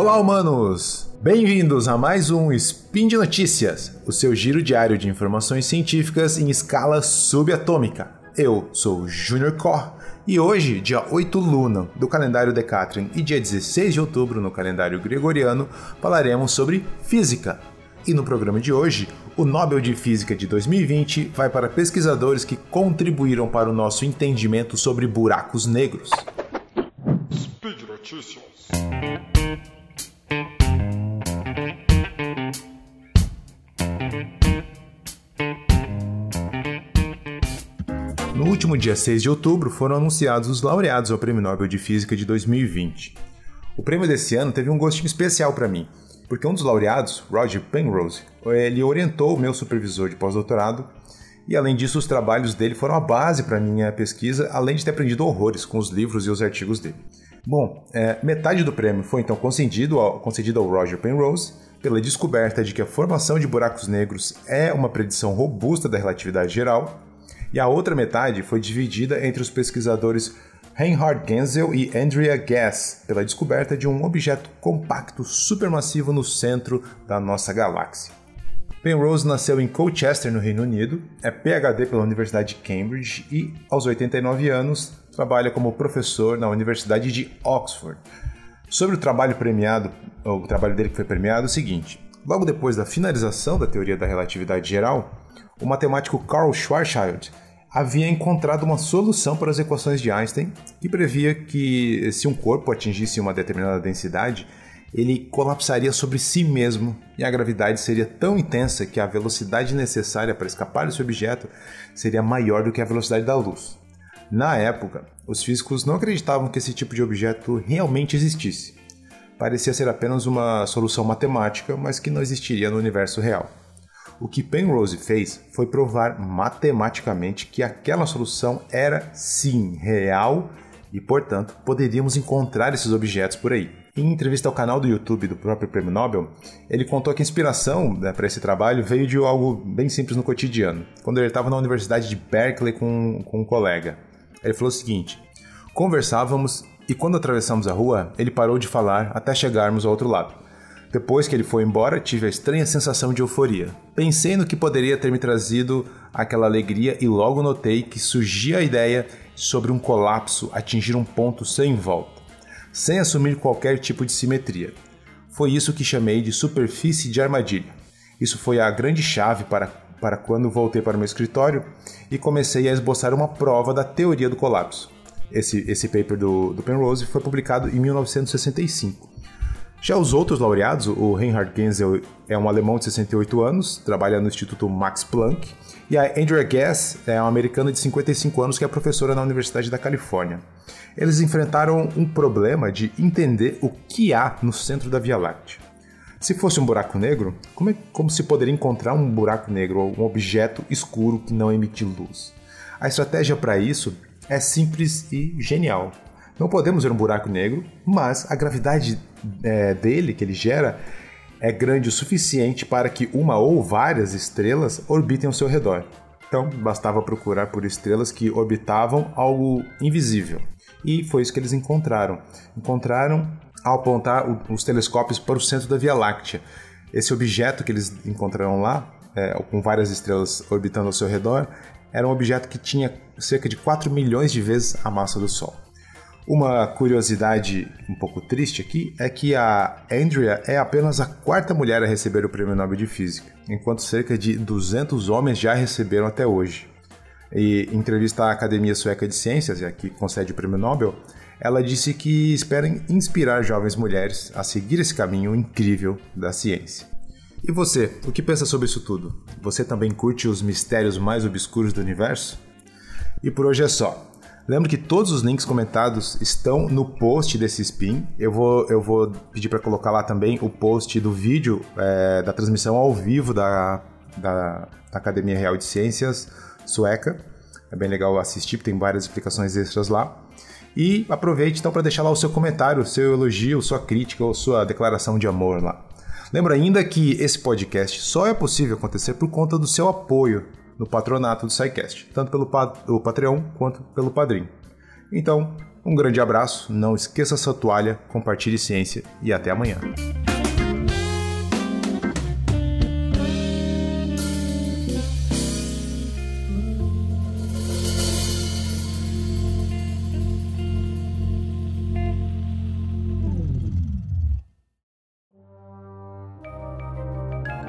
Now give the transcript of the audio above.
Olá, humanos! Bem-vindos a mais um Spin de Notícias, o seu giro diário de informações científicas em escala subatômica. Eu sou o Junior Cor e hoje, dia 8 Luna do calendário Decatrian e dia 16 de outubro no calendário gregoriano, falaremos sobre física. E no programa de hoje, o Nobel de Física de 2020 vai para pesquisadores que contribuíram para o nosso entendimento sobre buracos negros. Speed Notícias. Último dia 6 de outubro foram anunciados os laureados ao Prêmio Nobel de Física de 2020. O prêmio desse ano teve um gostinho especial para mim, porque um dos laureados, Roger Penrose, ele orientou o meu supervisor de pós-doutorado e além disso os trabalhos dele foram a base para minha pesquisa, além de ter aprendido horrores com os livros e os artigos dele. Bom, é, metade do prêmio foi então concedido ao, concedido ao Roger Penrose pela descoberta de que a formação de buracos negros é uma predição robusta da relatividade geral e a outra metade foi dividida entre os pesquisadores Reinhard Genzel e Andrea Ghez pela descoberta de um objeto compacto supermassivo no centro da nossa galáxia. Penrose nasceu em Colchester, no Reino Unido, é PhD pela Universidade de Cambridge e, aos 89 anos, trabalha como professor na Universidade de Oxford. Sobre o trabalho premiado, o trabalho dele que foi premiado, é o seguinte: logo depois da finalização da teoria da relatividade geral, o matemático Carl Schwarzschild havia encontrado uma solução para as equações de Einstein que previa que se um corpo atingisse uma determinada densidade, ele colapsaria sobre si mesmo e a gravidade seria tão intensa que a velocidade necessária para escapar desse objeto seria maior do que a velocidade da luz. Na época, os físicos não acreditavam que esse tipo de objeto realmente existisse. Parecia ser apenas uma solução matemática, mas que não existiria no universo real. O que Penrose fez foi provar matematicamente que aquela solução era sim real e, portanto, poderíamos encontrar esses objetos por aí. Em entrevista ao canal do YouTube do próprio Prêmio Nobel, ele contou que a inspiração né, para esse trabalho veio de algo bem simples no cotidiano, quando ele estava na Universidade de Berkeley com, com um colega. Ele falou o seguinte: Conversávamos e quando atravessamos a rua, ele parou de falar até chegarmos ao outro lado. Depois que ele foi embora, tive a estranha sensação de euforia. Pensei no que poderia ter me trazido aquela alegria e logo notei que surgia a ideia sobre um colapso atingir um ponto sem volta, sem assumir qualquer tipo de simetria. Foi isso que chamei de superfície de armadilha. Isso foi a grande chave para, para quando voltei para o meu escritório e comecei a esboçar uma prova da teoria do colapso. Esse, esse paper do, do Penrose foi publicado em 1965. Já os outros laureados, o Reinhard Genzel é um alemão de 68 anos, trabalha no Instituto Max Planck, e a Andrea Gass é uma americana de 55 anos que é professora na Universidade da Califórnia. Eles enfrentaram um problema de entender o que há no centro da Via Láctea. Se fosse um buraco negro, como, é, como se poderia encontrar um buraco negro ou um objeto escuro que não emite luz? A estratégia para isso é simples e genial. Não podemos ver um buraco negro, mas a gravidade é, dele, que ele gera, é grande o suficiente para que uma ou várias estrelas orbitem ao seu redor. Então, bastava procurar por estrelas que orbitavam algo invisível. E foi isso que eles encontraram. Encontraram ao apontar os telescópios para o centro da Via Láctea. Esse objeto que eles encontraram lá, é, com várias estrelas orbitando ao seu redor, era um objeto que tinha cerca de 4 milhões de vezes a massa do Sol. Uma curiosidade um pouco triste aqui é que a Andrea é apenas a quarta mulher a receber o Prêmio Nobel de Física, enquanto cerca de 200 homens já receberam até hoje. E em entrevista à Academia Sueca de Ciências, que concede o Prêmio Nobel, ela disse que espera inspirar jovens mulheres a seguir esse caminho incrível da ciência. E você, o que pensa sobre isso tudo? Você também curte os mistérios mais obscuros do universo? E por hoje é só. Lembro que todos os links comentados estão no post desse spin. Eu vou, eu vou pedir para colocar lá também o post do vídeo é, da transmissão ao vivo da, da, da, Academia Real de Ciências sueca. É bem legal assistir, tem várias explicações extras lá. E aproveite então para deixar lá o seu comentário, seu elogio, sua crítica ou sua declaração de amor lá. Lembra ainda que esse podcast só é possível acontecer por conta do seu apoio no patronato do SciCast, tanto pelo o Patreon quanto pelo Padrim. Então, Um grande abraço, não esqueça sua toalha, compartilhe ciência e até amanhã.